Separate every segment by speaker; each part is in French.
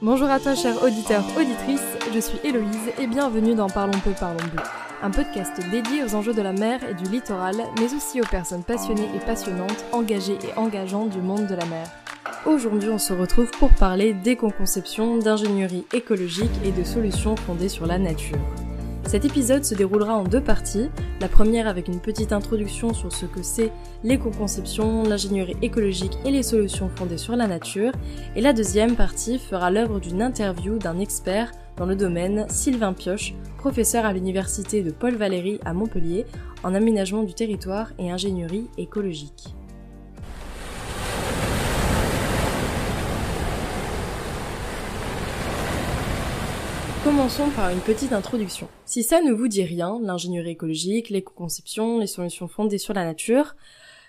Speaker 1: Bonjour à toi, chers auditeurs, auditrices, je suis Héloïse et bienvenue dans Parlons peu, parlons bleu, un podcast dédié aux enjeux de la mer et du littoral, mais aussi aux personnes passionnées et passionnantes, engagées et engageantes du monde de la mer. Aujourd'hui, on se retrouve pour parler d'éco-conception, d'ingénierie écologique et de solutions fondées sur la nature. Cet épisode se déroulera en deux parties. La première avec une petite introduction sur ce que c'est l'éco-conception, l'ingénierie écologique et les solutions fondées sur la nature. Et la deuxième partie fera l'œuvre d'une interview d'un expert dans le domaine, Sylvain Pioche, professeur à l'université de Paul Valéry à Montpellier en aménagement du territoire et ingénierie écologique. Commençons par une petite introduction. Si ça ne vous dit rien, l'ingénierie écologique, l'éco-conception, les solutions fondées sur la nature,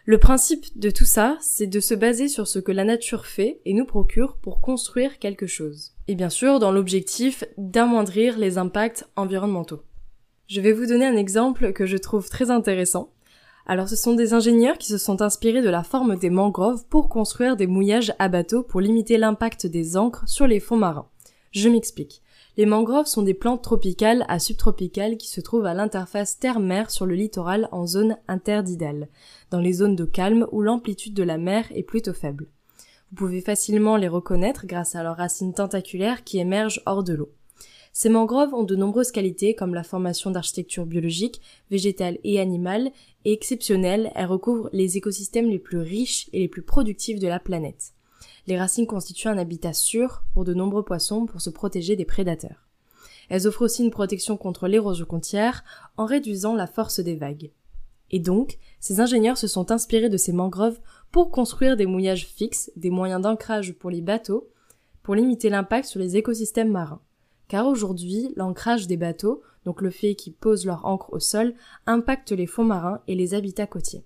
Speaker 1: le principe de tout ça, c'est de se baser sur ce que la nature fait et nous procure pour construire quelque chose. Et bien sûr, dans l'objectif d'amoindrir les impacts environnementaux. Je vais vous donner un exemple que je trouve très intéressant. Alors ce sont des ingénieurs qui se sont inspirés de la forme des mangroves pour construire des mouillages à bateau pour limiter l'impact des encres sur les fonds marins. Je m'explique. Les mangroves sont des plantes tropicales à subtropicales qui se trouvent à l'interface terre-mer sur le littoral en zone interdidale, dans les zones de calme où l'amplitude de la mer est plutôt faible. Vous pouvez facilement les reconnaître grâce à leurs racines tentaculaires qui émergent hors de l'eau. Ces mangroves ont de nombreuses qualités comme la formation d'architecture biologique, végétale et animale, et exceptionnelles, elles recouvrent les écosystèmes les plus riches et les plus productifs de la planète. Les racines constituent un habitat sûr pour de nombreux poissons pour se protéger des prédateurs. Elles offrent aussi une protection contre l'érosion côtière en réduisant la force des vagues. Et donc, ces ingénieurs se sont inspirés de ces mangroves pour construire des mouillages fixes, des moyens d'ancrage pour les bateaux, pour limiter l'impact sur les écosystèmes marins. Car aujourd'hui, l'ancrage des bateaux, donc le fait qu'ils posent leur ancre au sol, impacte les fonds marins et les habitats côtiers.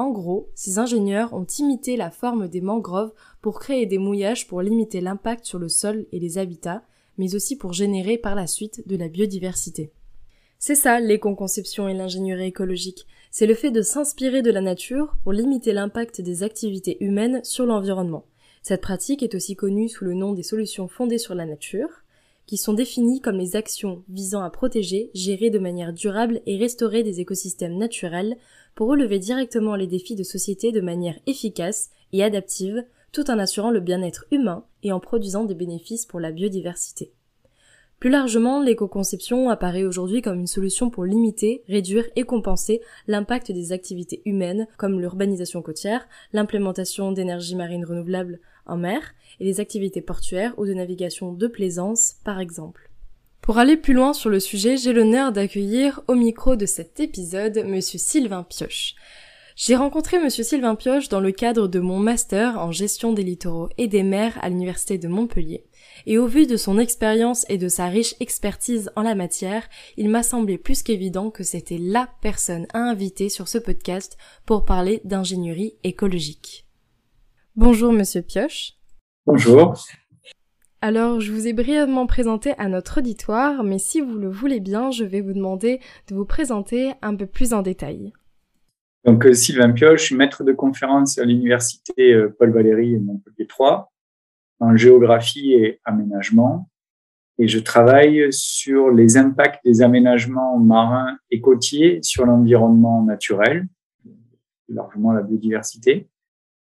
Speaker 1: En gros, ces ingénieurs ont imité la forme des mangroves pour créer des mouillages pour limiter l'impact sur le sol et les habitats, mais aussi pour générer par la suite de la biodiversité. C'est ça l'éco-conception et l'ingénierie écologique. C'est le fait de s'inspirer de la nature pour limiter l'impact des activités humaines sur l'environnement. Cette pratique est aussi connue sous le nom des solutions fondées sur la nature, qui sont définies comme les actions visant à protéger, gérer de manière durable et restaurer des écosystèmes naturels pour relever directement les défis de société de manière efficace et adaptive, tout en assurant le bien-être humain et en produisant des bénéfices pour la biodiversité. Plus largement, l'éco-conception apparaît aujourd'hui comme une solution pour limiter, réduire et compenser l'impact des activités humaines comme l'urbanisation côtière, l'implémentation d'énergies marines renouvelables en mer et les activités portuaires ou de navigation de plaisance par exemple. Pour aller plus loin sur le sujet, j'ai l'honneur d'accueillir au micro de cet épisode Monsieur Sylvain Pioche. J'ai rencontré Monsieur Sylvain Pioche dans le cadre de mon master en gestion des littoraux et des mers à l'université de Montpellier. Et au vu de son expérience et de sa riche expertise en la matière, il m'a semblé plus qu'évident que c'était LA personne à inviter sur ce podcast pour parler d'ingénierie écologique. Bonjour Monsieur Pioche.
Speaker 2: Bonjour.
Speaker 1: Alors, je vous ai brièvement présenté à notre auditoire, mais si vous le voulez bien, je vais vous demander de vous présenter un peu plus en détail.
Speaker 2: Donc, euh, Sylvain Pioche, maître de conférence à l'université euh, Paul Valéry Montpellier 3 en géographie et aménagement. Et je travaille sur les impacts des aménagements marins et côtiers sur l'environnement naturel, largement la biodiversité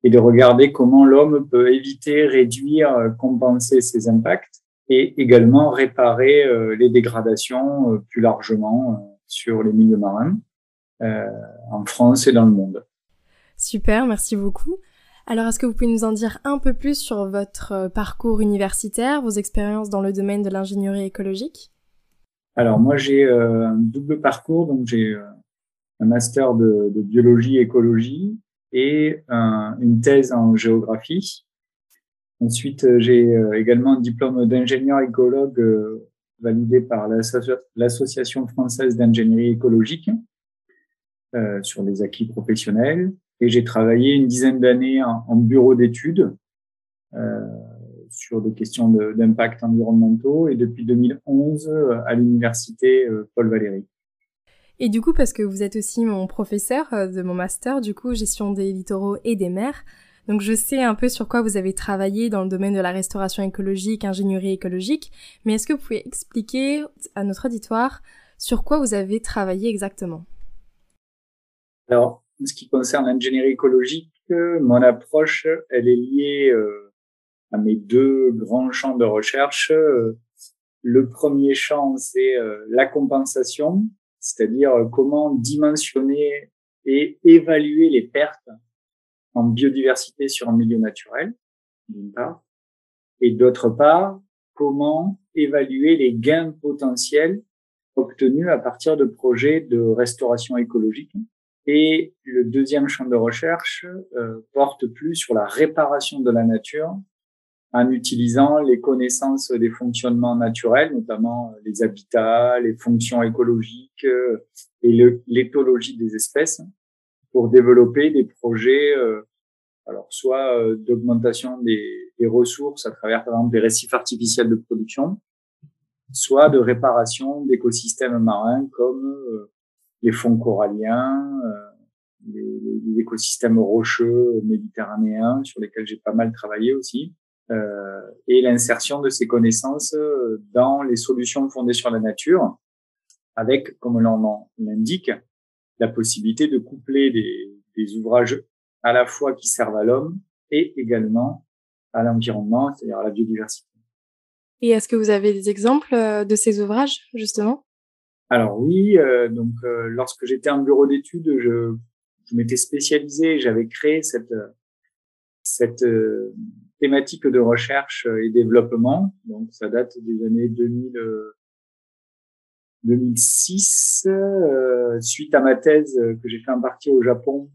Speaker 2: et de regarder comment l'homme peut éviter, réduire, euh, compenser ses impacts et également réparer euh, les dégradations euh, plus largement sur les milieux marins en France et dans le monde.
Speaker 1: Super, merci beaucoup. Alors, est-ce que vous pouvez nous en dire un peu plus sur votre parcours universitaire, vos expériences dans le domaine de l'ingénierie écologique?
Speaker 2: Alors, moi, j'ai un double parcours. Donc, j'ai un master de, de biologie écologie et une thèse en géographie. Ensuite, j'ai euh, également un diplôme d'ingénieur écologue euh, validé par l'Association française d'ingénierie écologique euh, sur les acquis professionnels. Et j'ai travaillé une dizaine d'années en, bureau d'études euh, sur des questions d'impact environnementaux et depuis 2011 à l'université Paul Valéry.
Speaker 1: Et du coup, parce que vous êtes aussi mon professeur euh, de mon master, du coup, gestion des littoraux et des mers, Donc je sais un peu sur quoi vous avez travaillé dans le domaine de la restauration écologique, ingénierie écologique, mais est-ce que vous pouvez expliquer à notre auditoire sur quoi vous avez travaillé exactement?
Speaker 2: Alors, en ce qui concerne l'ingénierie écologique, mon approche, elle est liée euh, à mes deux grands champs de recherche. Le premier champ, c'est euh, la compensation, c'est-à-dire comment dimensionner et évaluer les pertes en biodiversité sur un milieu naturel, d'une part, et d'autre part, comment évaluer les gains potentiels obtenus à partir de projets de restauration écologique. Et le deuxième champ de recherche euh, porte plus sur la réparation de la nature en utilisant les connaissances des fonctionnements naturels, notamment les habitats, les fonctions écologiques euh, et l'éthologie des espèces, pour développer des projets, euh, alors soit euh, d'augmentation des, ressources à travers par exemple des récifs artificiels de production, soit de réparation d'écosystèmes marins comme euh, les fonds coralliens, les, écosystèmes rocheux méditerranéens sur lesquels j'ai pas mal travaillé aussi, euh, et l'insertion de ces connaissances dans les solutions fondées sur la nature, avec, comme l'on l'indique, la possibilité de coupler des, des, ouvrages à la fois qui servent à l'homme et également à l'environnement, c'est-à-dire à la biodiversité.
Speaker 1: Et est-ce que vous avez des exemples euh, de ces ouvrages, justement?
Speaker 2: Alors oui, euh, donc euh, lorsque j'étais en bureau d'études, je, je m'étais spécialisé, j'avais créé cette, cette euh, thématique de recherche et développement. Donc ça date des années 2000, 2006, euh, suite à ma thèse euh, que j'ai fait en partie au Japon,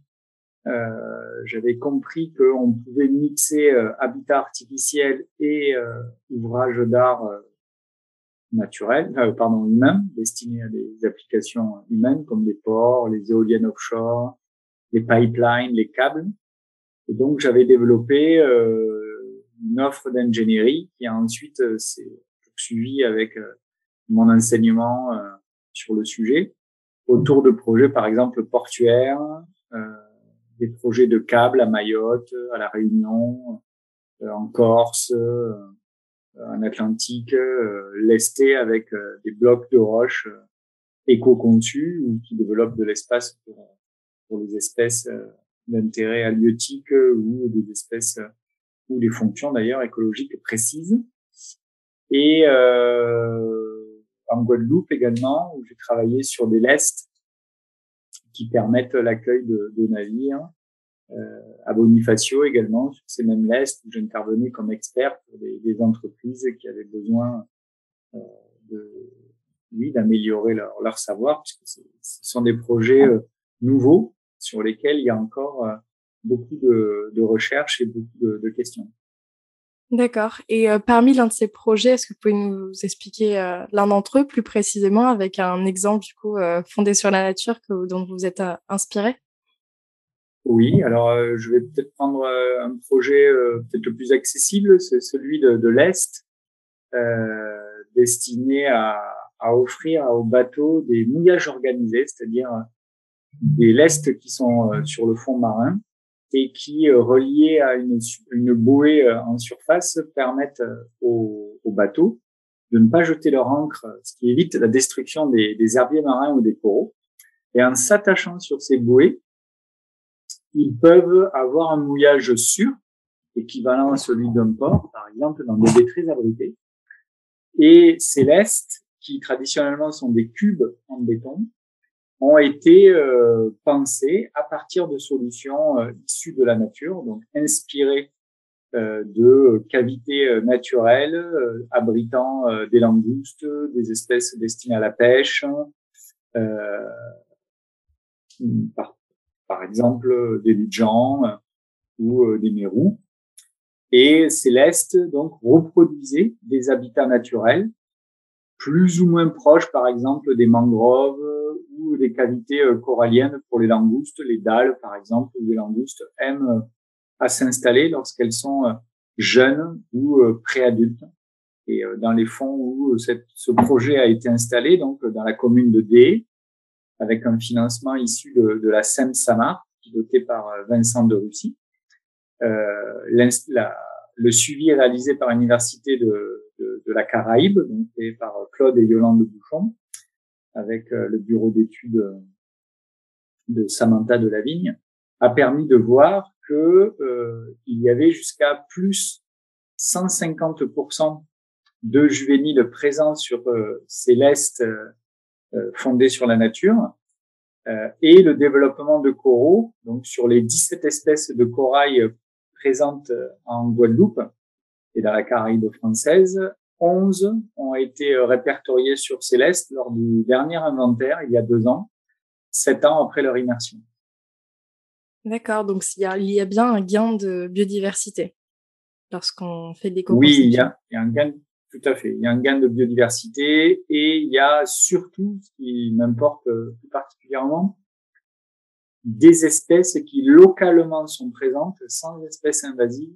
Speaker 2: euh, j'avais compris qu'on pouvait mixer euh, habitat artificiel et euh, ouvrage d'art naturel, pardon, humain, destiné à des applications humaines comme les ports, les éoliennes offshore, les pipelines, les câbles. Et donc j'avais développé une offre d'ingénierie qui a ensuite s'est poursuivie avec mon enseignement euh, sur le sujet. Autour de projets, par exemple, portuaires, euh, des projets de câbles à Mayotte, à La Réunion, euh, en Corse, en Atlantique, lesté avec des blocs de roches éco-conçus ou qui développent de l'espace pour, pour les espèces d'intérêt halieutique ou des espèces ou des fonctions d'ailleurs écologiques précises. Et euh, en Guadeloupe également, où j'ai travaillé sur des lestes qui permettent l'accueil de, de, navires. Euh, à Bonifacio également, sur ces mêmes lestes, où j'intervenais comme expert pour des, des, entreprises qui avaient besoin euh, de, oui, d'améliorer leur, leur, savoir, puisque ce sont des projets euh, nouveaux sur lesquels il y a encore euh, beaucoup de, de recherches et beaucoup de, de questions.
Speaker 1: D'accord. Et euh, parmi l'un de ces projets, est-ce que vous pouvez nous expliquer euh, l'un d'entre eux plus précisément avec un exemple du coup euh, fondé sur la nature que, dont vous êtes inspiré?
Speaker 2: Oui, alors je vais peut-être prendre un projet peut-être le plus accessible, c'est celui de, de l'Est, destiné à, à, offrir aux bateaux des mouillages organisés, c'est-à-dire des lestes qui sont sur le fond marin et qui, euh, reliés à une, une bouée euh, en surface, permettent euh, aux, aux, bateaux de ne pas jeter leur encre, ce qui évite la destruction des, des herbiers marins ou des coraux. Et en s'attachant sur ces bouées, ils peuvent avoir un mouillage sûr, équivalent à celui d'un port, par exemple, dans des baies très abritées. Et ces lestes, qui traditionnellement sont des cubes en béton, ont été euh, pensés à partir de solutions euh, issues de la nature, donc inspirées euh, de cavités euh, naturelles euh, abritant des langoustes, des espèces destinées à la pêche, par, par, exemple des ludgens ou des mérous. Et Céleste donc reproduisait des habitats naturels plus ou moins proches, par exemple des mangroves ou des cavités euh, coralliennes pour les langoustes. Les dalles, par exemple, où les langoustes aiment euh, à s'installer lorsqu'elles sont euh, jeunes ou préadultes. Et dans les fonds où ce projet a été installé, donc dans la commune de Dé, avec un financement issu de, la Seine-Samar, piloté par Vincent de Russie, euh, la, le suivi est réalisé par l'université de, de, de, la Caraïbe, donc par Claude et Yolande Bouchon, avec euh, le bureau d'études de Samantha de la Vigne, a permis de voir que euh, il y avait jusqu'à plus 150% de juvéniles présents sur euh, Céleste euh, fondés sur la nature. Euh, et le développement de coraux, donc sur les 17 espèces de corail présentes en Guadeloupe et dans la Caraïbe française, 11 ont été répertoriés sur Céleste lors du dernier inventaire il y a deux ans, sept ans après leur immersion.
Speaker 1: D'accord, donc il y, a, il y a bien un gain de biodiversité lorsqu'on fait des
Speaker 2: Oui, il y, a, il y a un gain, tout à fait. Il y a un gain de biodiversité et il y a surtout, ce qui m'importe euh, plus particulièrement, des espèces qui localement sont présentes sans espèces invasives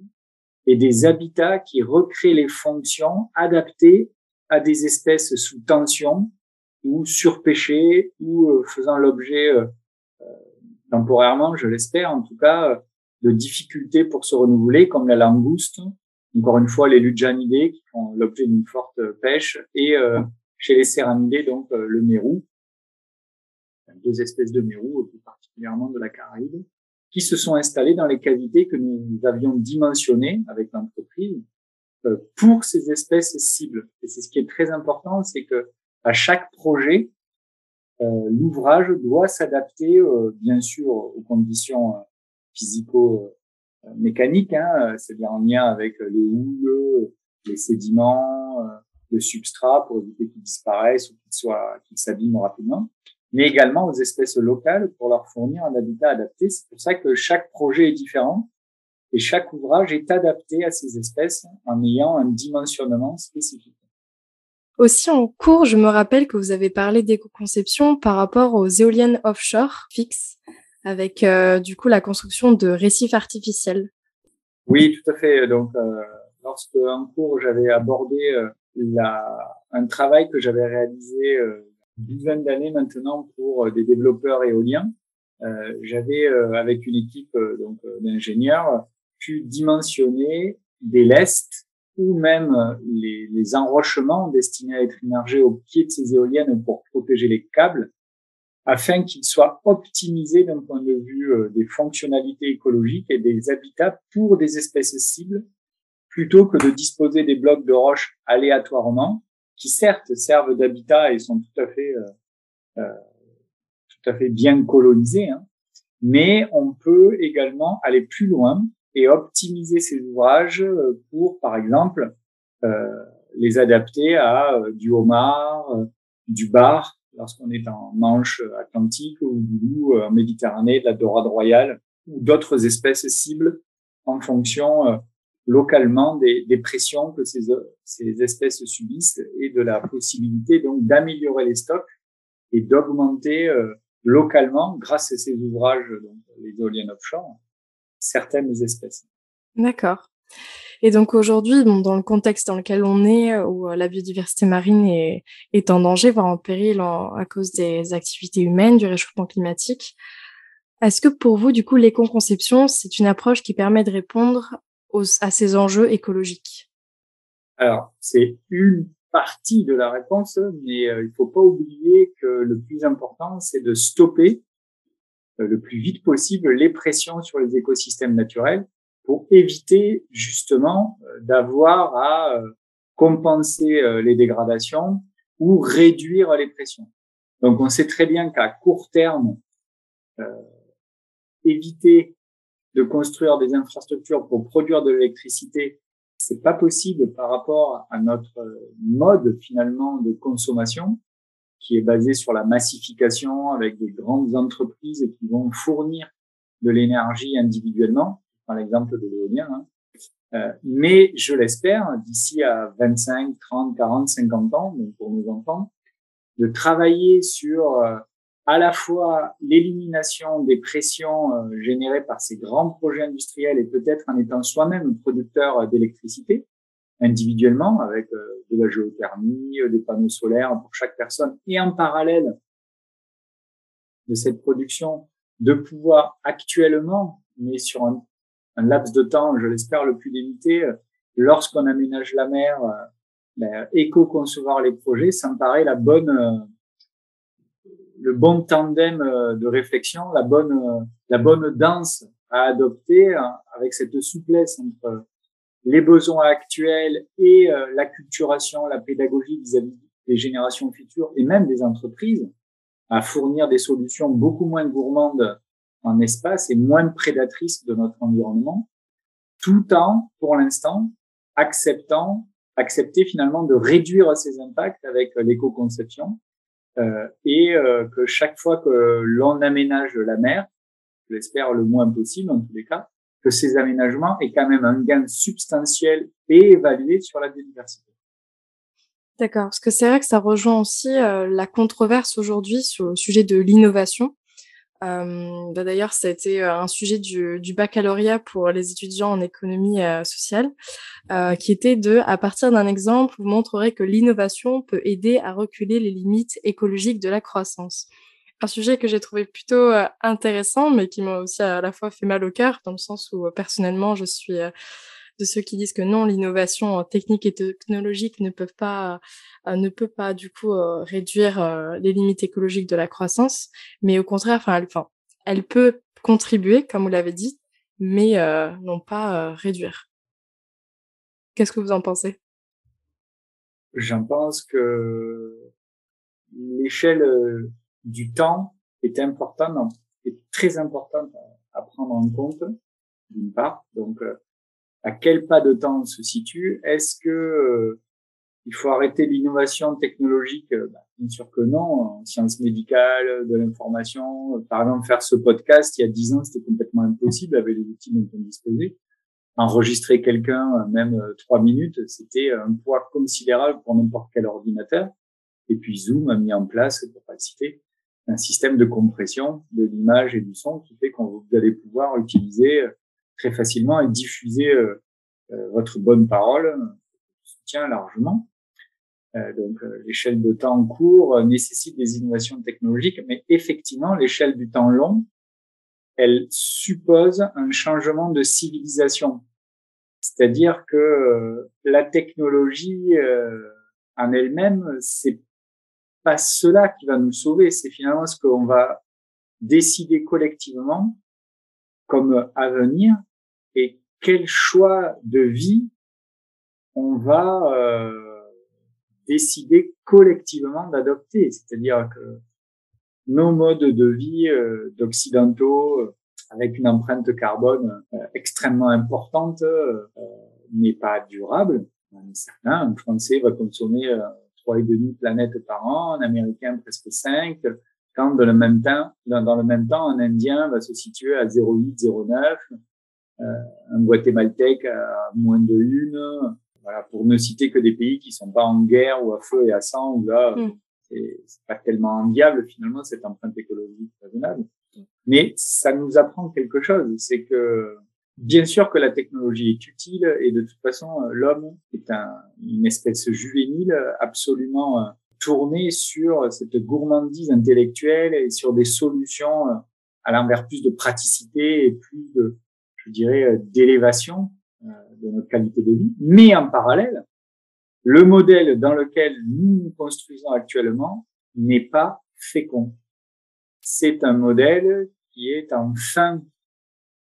Speaker 2: et des habitats qui recréent les fonctions adaptées à des espèces sous tension ou surpêchées ou euh, faisant l'objet euh, temporairement, je l'espère en tout cas, de difficultés pour se renouveler, comme la langouste, encore une fois les ludjanidés qui font l'objet d'une forte pêche, et euh, chez les céramidés, donc euh, le mérou, deux espèces de mérou, plus particulièrement de la Caraïbe, qui se sont installées dans les cavités que nous avions dimensionnées avec l'entreprise euh, pour ces espèces cibles. Et c'est ce qui est très important, c'est que à chaque projet, l'ouvrage doit s'adapter, bien sûr, aux conditions physico-mécaniques, hein, c'est-à-dire en lien avec les houles, les sédiments, euh, le substrat pour éviter qu'ils disparaissent ou qu'ils soient, qu'ils s'abîment rapidement, mais également aux espèces locales pour leur fournir un habitat adapté. C'est pour ça que chaque projet est différent et chaque ouvrage est adapté à ces espèces en ayant un dimensionnement spécifique.
Speaker 1: Aussi en cours, je me rappelle que vous avez parlé d'éco-conception par rapport aux éoliennes offshore fixes avec euh, du coup la construction de récifs artificiels.
Speaker 2: Oui, tout à fait. Donc, euh, lorsque en cours j'avais abordé euh, la, un travail que j'avais réalisé euh, une douzaine d'années maintenant pour des développeurs éoliens, j'avais avec une équipe donc d'ingénieurs pu dimensionner des lestes ou même les, les enrochements destinés à être immergés au pied de ces éoliennes pour protéger les câbles afin qu'ils soient optimisés d'un point de vue euh, des fonctionnalités écologiques et des habitats pour des espèces cibles, plutôt que de disposer des blocs de roches aléatoirement, qui certes servent d'habitat et sont tout à fait euh, euh, tout à fait bien colonisés, hein, mais on peut également aller plus loin et optimiser ces ouvrages euh, pour, par exemple, euh, les adapter à du homard, du bar, lorsqu'on est en Manche atlantique ou du euh, en Méditerranée, de la dorade royale ou d'autres espèces cibles en fonction euh, localement des, des, pressions que ces, ces espèces subissent et de la possibilité donc d'améliorer les stocks et d'augmenter euh, localement, grâce à ces ouvrages, donc les éoliennes offshore, certaines espèces.
Speaker 1: D'accord. Et donc aujourd'hui, bon, dans le contexte dans lequel on est, euh, où euh, la biodiversité marine est, est en danger, voire en péril à cause des activités humaines, du réchauffement climatique, est-ce que pour vous, du coup, l'éco-conception, c'est une approche qui permet de répondre à ces enjeux écologiques
Speaker 2: Alors, c'est une partie de la réponse, mais euh, il faut pas oublier que le plus important, c'est de stopper le plus vite possible les pressions sur les écosystèmes naturels pour éviter justement euh, d'avoir à euh, compenser euh, les dégradations ou réduire les pressions. Donc on sait très bien qu'à court terme, euh, éviter de construire des infrastructures pour produire de l'électricité, c'est pas possible par rapport à notre mode finalement de consommation qui est basé sur la massification avec des grandes entreprises qui vont fournir de l'énergie individuellement par l'exemple de l'éolien. Hein. Euh, mais je l'espère, d'ici à 25, 30, 40, 50 ans, donc pour nos enfants, de travailler sur euh, à la fois l'élimination des pressions euh, générées par ces grands projets industriels et peut-être en étant soi-même producteur d'électricité individuellement avec de la géothermie, des panneaux solaires pour chaque personne et en parallèle de cette production de pouvoir actuellement, mais sur un un laps de temps, je l'espère, le plus limité, lorsqu'on aménage la mer, ben, éco-concevoir les projets, ça me paraît la bonne, le bon tandem de réflexion, la bonne, la bonne danse à adopter hein, avec cette souplesse entre les besoins actuels et euh, la pédagogie vis-à-vis des générations futures et même des entreprises à fournir des solutions beaucoup moins gourmandes en espace et moins prédatrices de notre environnement, tout en, pour l'instant, acceptant, accepter finalement de réduire ces impacts avec l'éco-conception. euh, et euh, que chaque fois que l'on aménage la mer, j'espère le moins possible en tous les cas, que ces aménagements aient quand même un gain substantiel et évalué sur la biodiversité.
Speaker 1: D'accord, parce que c'est vrai que ça rejoint aussi euh, la controverse aujourd'hui sur le sujet de l'innovation. Bah D'ailleurs, ça a été un sujet du, du, baccalauréat pour les étudiants en économie sociale, euh, qui était de, à partir d'un exemple, vous montrerez que l'innovation peut aider à reculer les limites écologiques de la croissance. Un sujet que j'ai trouvé plutôt intéressant, mais qui m'a aussi à la fois fait mal au cœur, dans le sens où personnellement, je suis de ceux qui disent que non, l'innovation technique et technologique ne peuvent pas, ne peut pas du coup réduire les limites écologiques de la croissance, mais au contraire, enfin, elle, peut contribuer, comme vous l'avez dit, mais non pas réduire. Qu'est-ce que vous en pensez?
Speaker 2: J'en pense que l'échelle du temps est important, est très important à prendre en compte, d'une part. Donc, euh, à quel pas de temps on se situe Est-ce que euh, il faut arrêter l'innovation technologique? Euh, bah, Bien sûr que non. En sciences médicales, de l'information, par exemple, faire ce podcast il y a dix ans, c'était complètement impossible avec les outils dont on disposait. Enregistrer quelqu'un, même trois minutes, c'était un poids considérable pour n'importe quel ordinateur. Et puis Zoom a mis en place, pour pas le citer, un système de compression de l'image et du son qui fait que vous allez pouvoir utiliser euh, très facilement et diffuser euh, euh, votre bonne parole, soutient largement. donc l'échelle de temps court nécessite des innovations technologiques, mais effectivement l'échelle du temps long, elle suppose un changement de civilisation. C'est-à-dire que la technologie en elle-même, c'est pas cela qui va nous sauver, c'est finalement ce qu'on va décider collectivement comme avenir et quel choix de vie on va euh, décider collectivement d'adopter. C'est-à-dire que nos modes de vie euh, d'occidentaux euh, avec une empreinte carbone extrêmement importante n'est pas durable. Un Français va consommer trois et demi planètes par an, un Américain presque 5, quand dans le même temps, dans, le même temps, un Indien va se situer à 0,8, 0,9, euh, un Guatémaltèque à moins de une, voilà, pour ne citer que des pays qui sont pas en guerre ou à feu et à sang, où là, mm. c'est pas tellement enviable finalement cette empreinte écologique raisonnable. Mais ça nous apprend quelque chose, c'est que Bien sûr que la technologie est utile et de toute façon, euh, l'homme est un, une espèce juvénile absolument euh, tournée sur cette gourmandise intellectuelle et sur des solutions euh, à l'envers plus de praticité et plus de, je dirais, d'élévation de notre qualité de vie. Mais en parallèle, le modèle dans lequel nous nous construisons actuellement n'est pas fécond. C'est un modèle qui est en fin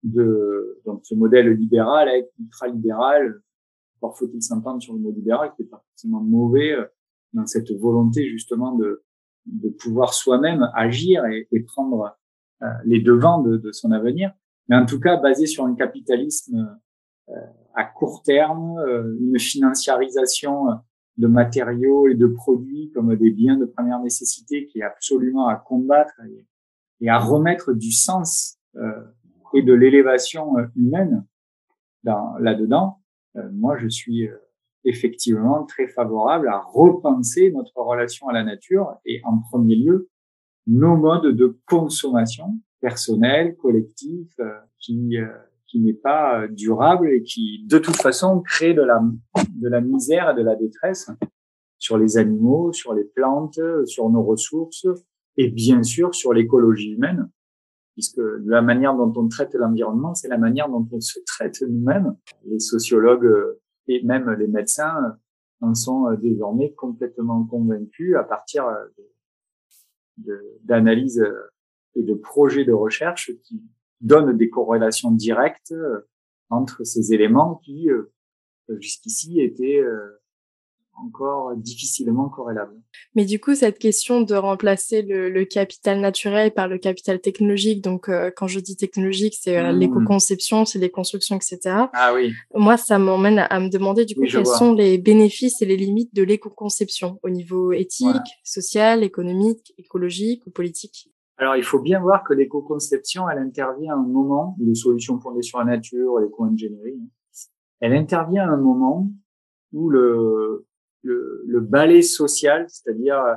Speaker 2: de donc ce modèle libéral ultra-libéral. Encore faut-il s'entendre sur le mot libéral qui est pas forcément mauvais euh, dans cette volonté justement de, de pouvoir soi-même agir et, prendre euh, les devants de, son avenir, mais en tout cas basé sur un capitalisme euh, à court terme, une financiarisation de matériaux et de produits comme des biens de première nécessité qui est absolument à combattre et, à remettre du sens euh, et de l'élévation euh, humaine là-dedans, euh, moi je suis euh, effectivement très favorable à repenser notre relation à la nature et en premier lieu nos modes de consommation personnelle, collectif, qui qui n'est pas durable et qui de toute façon crée de la de la misère et de la détresse sur les animaux, sur les plantes, sur nos ressources et bien sûr sur l'écologie humaine puisque la manière dont on traite l'environnement, c'est la manière dont on se traite nous-mêmes. Les sociologues et même les médecins en sont désormais complètement convaincus à partir d'analyses et de projets de recherche qui donnent des corrélations directes entre ces éléments qui jusqu'ici étaient encore difficilement corrélable.
Speaker 1: Mais du coup, cette question de remplacer le, le capital naturel par le capital technologique, donc euh, quand je dis technologique, c'est euh, mmh. l'éco-conception, c'est les constructions, etc.
Speaker 2: Ah oui.
Speaker 1: Moi, ça m'emmène à, me demander du coup quels sont les bénéfices et les limites de l'éco-conception au niveau éthique, social, économique, écologique ou politique?
Speaker 2: Alors, il faut bien voir que l'éco-conception, elle intervient à un moment, les solutions fondées sur la nature, l'éco-ingénierie, elle intervient à un moment où le, le, le balai social, c'est-à-dire euh,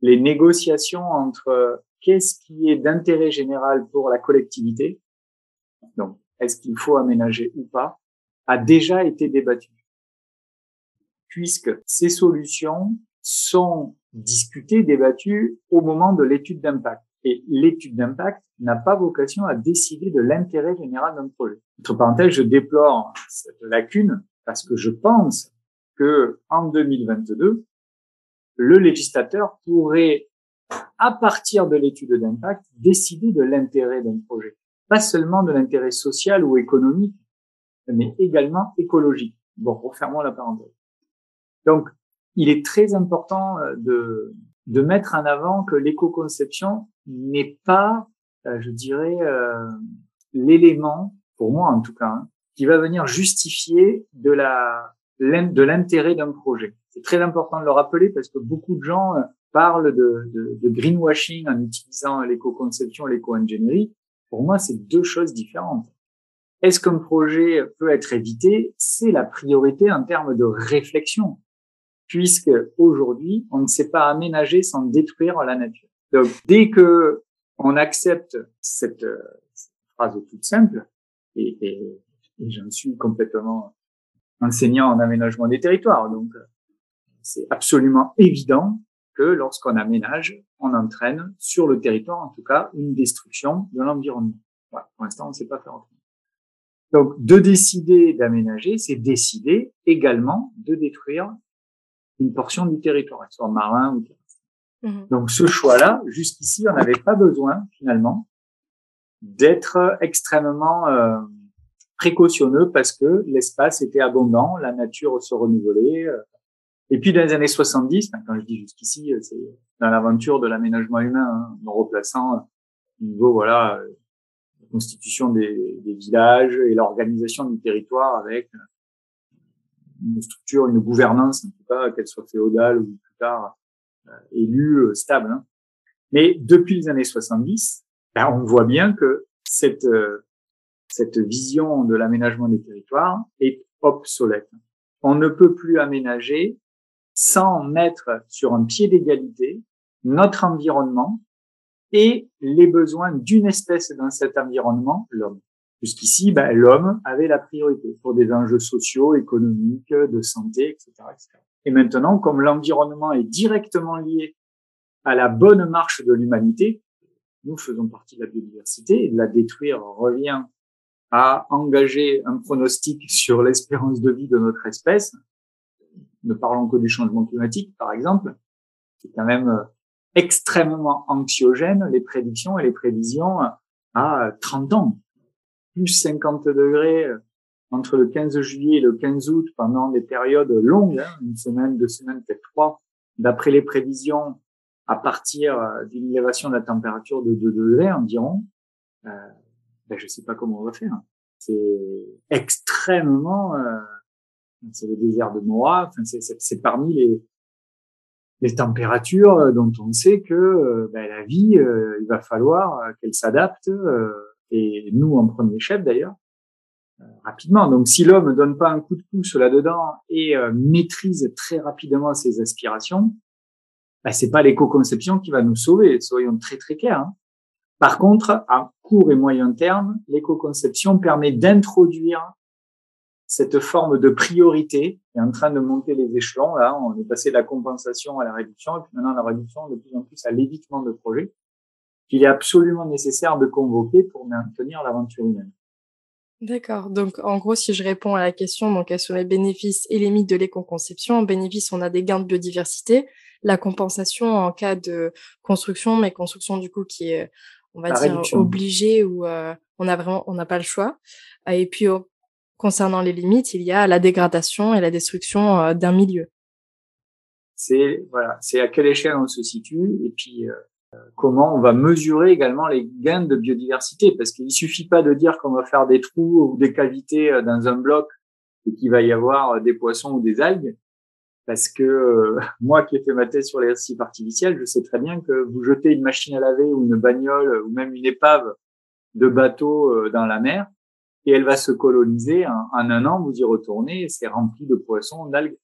Speaker 2: les négociations entre euh, qu'est-ce qui est d'intérêt général pour la collectivité, donc est-ce qu'il faut aménager ou pas, a déjà été débattu. Puisque ces solutions sont discutées, débattues au moment de l'étude d'impact. Et l'étude d'impact n'a pas vocation à décider de l'intérêt général d'un projet. Entre parenthèses, je déplore cette lacune parce que je pense en 2022, le législateur pourrait, à partir de l'étude d'impact, décider de l'intérêt d'un projet. Pas seulement de l'intérêt social ou économique, mais également écologique. Bon, refermons la parenthèse. Donc, il est très important euh, de, de mettre en avant que l'éco-conception n'est pas, euh, je dirais, euh, l'élément, pour moi en tout cas, hein, qui va venir justifier de la de l'intérêt d'un projet. C'est très important de le rappeler parce que beaucoup de gens euh, parlent de, greenwashing en utilisant l'éco-conception, l'éco-ingénierie. Pour moi, c'est deux choses différentes. Est-ce qu'un projet peut être évité? C'est la priorité en termes de réflexion, puisque aujourd'hui, on ne sait pas aménager sans détruire la nature. Donc, dès que on accepte cette, euh, phrase toute simple, et j'en suis complètement enseignant en aménagement des territoires. Donc, c'est absolument évident que lorsqu'on aménage, on entraîne sur le territoire, en tout cas, une destruction de l'environnement. Voilà, pour l'instant, on ne sait pas faire autrement. Donc, de décider d'aménager, c'est décider également de détruire une portion du territoire, soit marin ou terrestre. Mmh. Donc, ce choix-là, jusqu'ici, on n'avait pas besoin, finalement, d'être extrêmement euh, précautionneux parce que l'espace était abondant, la nature se renouvelait. Euh. Et puis dans les années 70, quand je dis jusqu'ici, euh, c'est dans l'aventure de l'aménagement humain, hein, en replaçant euh, au niveau voilà la constitution des, des villages et l'organisation du territoire avec une structure, une gouvernance, en tout cas, qu'elle soit féodale ou plus tard élue, stable. Hein. Mais depuis les années 70, ben, on voit bien que cette cette vision de l'aménagement des territoires est obsolète. On ne peut plus aménager sans mettre sur un pied d'égalité notre environnement et les besoins d'une espèce dans cet environnement, l'homme. Jusqu'ici, ben, l'homme avait la priorité pour des enjeux sociaux, économiques, de santé, etc., etc. Et maintenant, comme l'environnement est directement lié à la bonne marche de l'humanité, nous faisons partie de la biodiversité, et de la détruire revient à engager un pronostic sur l'espérance de vie de notre espèce, ne parlons que du changement climatique, par exemple, c'est quand même euh, extrêmement anxiogène, les prédictions et les prévisions à 30 ans. Plus 50 degrés euh, entre le 15 juillet et le 15 août pendant des périodes longues, hein, une semaine, deux semaines, peut-être trois, d'après les prévisions, à partir euh, d'une élévation de la température de 2 degrés environ, euh, ben, je sais pas comment on va faire. C'est extrêmement, euh, c'est le désert de Moa. Enfin, c'est parmi les les températures dont on sait que euh, ben, la vie, euh, il va falloir qu'elle s'adapte, euh, et nous en premier chef d'ailleurs, rapidement. Donc si l'homme ne donne pas un coup de pouce là-dedans et maîtrise très rapidement ses aspirations, ben, c'est pas l'éco-conception qui va nous sauver, soyons très très clairs. Hein. Par contre, à court et moyen terme, l'éco-conception permet d'introduire cette forme de priorité qui est en train de monter les échelons. Là, on est passé de la compensation à la réduction, et puis maintenant la réduction de plus en plus à l'évitement de projets, qu'il est absolument nécessaire de convoquer pour maintenir l'aventure humaine.
Speaker 1: D'accord. Donc, en gros, si je réponds à la question, donc, quels sont les bénéfices et limites de l'éco-conception? En bénéfice, on a des gains de biodiversité, la compensation en cas de construction, mais construction, du coup, qui est, on va dire, obligée ou euh, on a vraiment, on n'a pas le choix. Et puis, concernant les limites, il y a la dégradation et la destruction euh, d'un milieu.
Speaker 2: C'est, voilà, c'est à quelle échelle on se situe et puis, euh, comment on va mesurer également les gains de biodiversité, parce qu'il suffit pas de dire qu'on va faire des trous ou des cavités euh, dans un bloc et qu'il va y avoir euh, des poissons ou des algues, parce que euh, moi qui ai fait ma thèse sur les récifs artificiels, je sais très bien que vous jetez une machine à laver ou une bagnole ou même une épave de bateau dans la mer et elle va se coloniser en, un an, vous y retournez, c'est rempli de poissons, d'algues.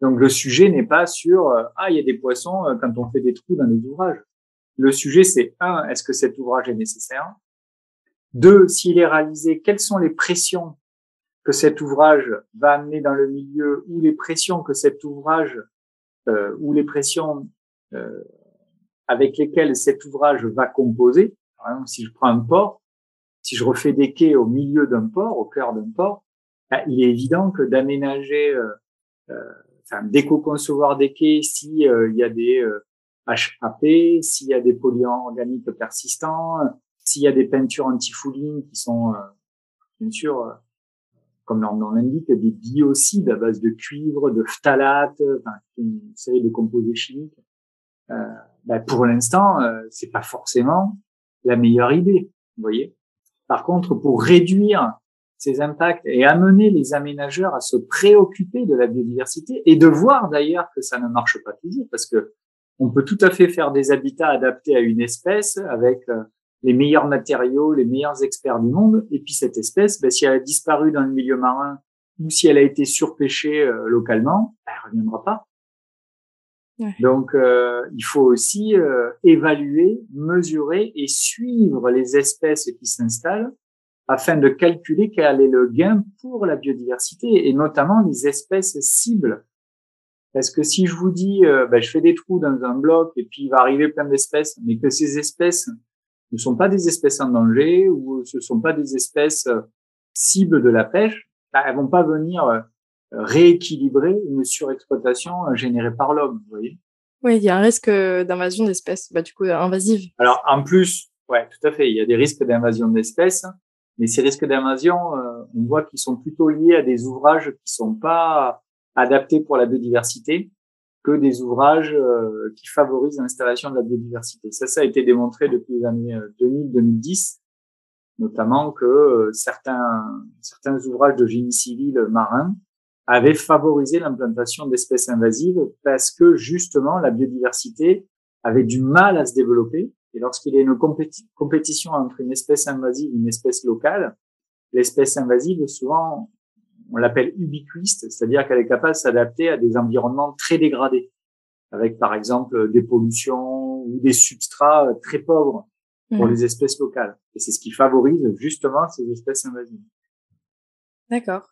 Speaker 2: Donc le sujet n'est pas sur ah il y a des poissons quand on fait des trous dans les ouvrages. Le sujet, c'est un, est-ce que cet ouvrage est nécessaire? Deux, s'il est réalisé, quelles sont les pressions que cet ouvrage va amener dans le milieu ou les pressions que cet ouvrage euh, ou les pressions euh, avec lesquelles cet ouvrage va composer. Si je prends un port, si je refais des quais au milieu d'un port, au cœur d'un port, bah, il est évident que d'aménager, euh, euh enfin d'éco-concevoir des quais s'il euh, y a des HAP, s'il y a des polluants organiques persistants, s'il y a des peintures anti-fouling qui sont, euh, bien sûr, euh, comme leur nom l'indique, des biocides à base de cuivre, de phtalate, enfin, une série de composés chimiques. Euh, ben pour l'instant, euh, c'est pas forcément la meilleure idée, vous voyez. Par contre, pour réduire ces impacts et amener les aménageurs à se préoccuper de la biodiversité et de voir d'ailleurs que ça ne marche pas toujours, parce que on peut tout à fait faire des habitats adaptés à une espèce avec euh, les meilleurs matériaux, les meilleurs experts du monde. Et puis cette espèce, ben, si elle a disparu dans le milieu marin ou si elle a été surpêchée euh, localement, ben, elle reviendra pas. Donc euh, il faut aussi évaluer, mesurer et suivre les espèces qui s'installent afin de calculer quel est le gain pour la biodiversité et notamment les espèces cibles parce que si je vous dis, euh, ben, je fais des trous dans un bloc et puis il va arriver plein d'espèces, mais que ces espèces ne sont pas des espèces en danger ou ce sont pas des espèces euh, cibles de la pêche, ben, elles vont pas venir euh, rééquilibrer une surexploitation générée par l'homme, vous voyez.
Speaker 1: Oui, il y a un risque d'invasion d'espèces, bah, du coup, invasives.
Speaker 2: Alors, en plus, ouais, tout à fait, il y a des risques d'invasion d'espèces, mais ces risques d'invasion, on voit qu'ils sont plutôt liés à des ouvrages qui sont pas adaptés pour la biodiversité que des ouvrages euh, qui favorisent l'installation de la biodiversité. Ça, ça a été démontré depuis les années 2000-2010, euh, notamment que euh, certains, certains ouvrages de génie civil marin avaient favorisé l'implantation d'espèces invasives parce que justement la biodiversité avait du mal à se développer. Et lorsqu'il y a une compétition entre une espèce invasive et une espèce locale, l'espèce invasive souvent on l'appelle ubiquiste, c'est-à-dire qu'elle est capable de s'adapter à des environnements très dégradés, avec par exemple des pollutions ou des substrats très pauvres pour mmh. les espèces locales. Et c'est ce qui favorise justement ces espèces invasives.
Speaker 1: D'accord.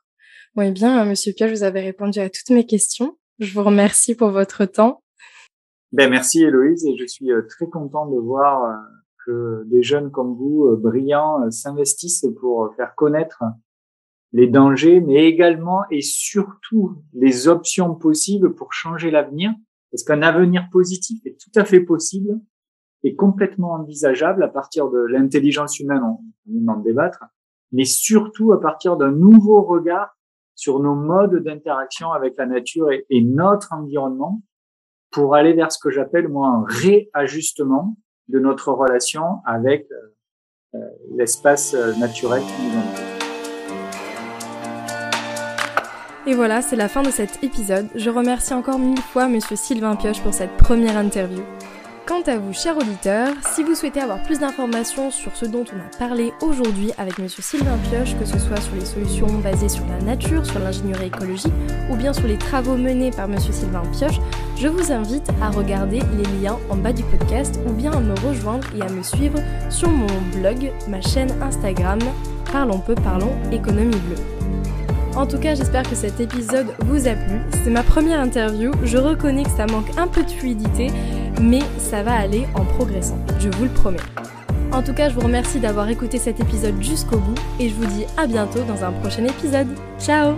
Speaker 1: Bon, eh bien, Monsieur Pierre, vous avez répondu à toutes mes questions. Je vous remercie pour votre temps.
Speaker 2: Ben, merci Héloïse et je suis euh, très content de voir euh, que des jeunes comme vous, euh, brillants, s'investissent pour faire connaître les dangers, mais également et surtout les options possibles pour changer l'avenir, parce qu'un avenir positif est tout à fait possible et complètement envisageable à partir de l'intelligence humaine, on va en débattre, mais surtout à partir d'un nouveau regard sur nos modes d'interaction avec la nature et, et, notre environnement pour aller vers ce que j'appelle moi un réajustement de notre relation avec euh, euh l'espace euh, naturel qui nous entoure.
Speaker 1: Et voilà, c'est la fin de cet épisode. Je remercie encore mille fois Monsieur Sylvain Pioche pour cette première interview. Quant à vous, chers auditeurs, si vous souhaitez avoir plus d'informations sur ce dont on a parlé aujourd'hui avec Monsieur Sylvain Pioche, que ce soit sur les solutions basées sur la nature, sur l'ingénierie écologique ou bien sur les travaux menés par Monsieur Sylvain Pioche, je vous invite à regarder les liens en bas du podcast ou bien à me rejoindre et à me suivre sur mon blog, ma chaîne Instagram, Parlons peu, parlons économie bleue. En tout cas, j'espère que cet épisode vous a plu. C'est ma première interview. Je reconnais que ça manque un peu de fluidité, mais ça va aller en progressant. Je vous le promets. En tout cas, je vous remercie d'avoir écouté cet épisode jusqu'au bout et je vous dis à bientôt dans un prochain épisode. Ciao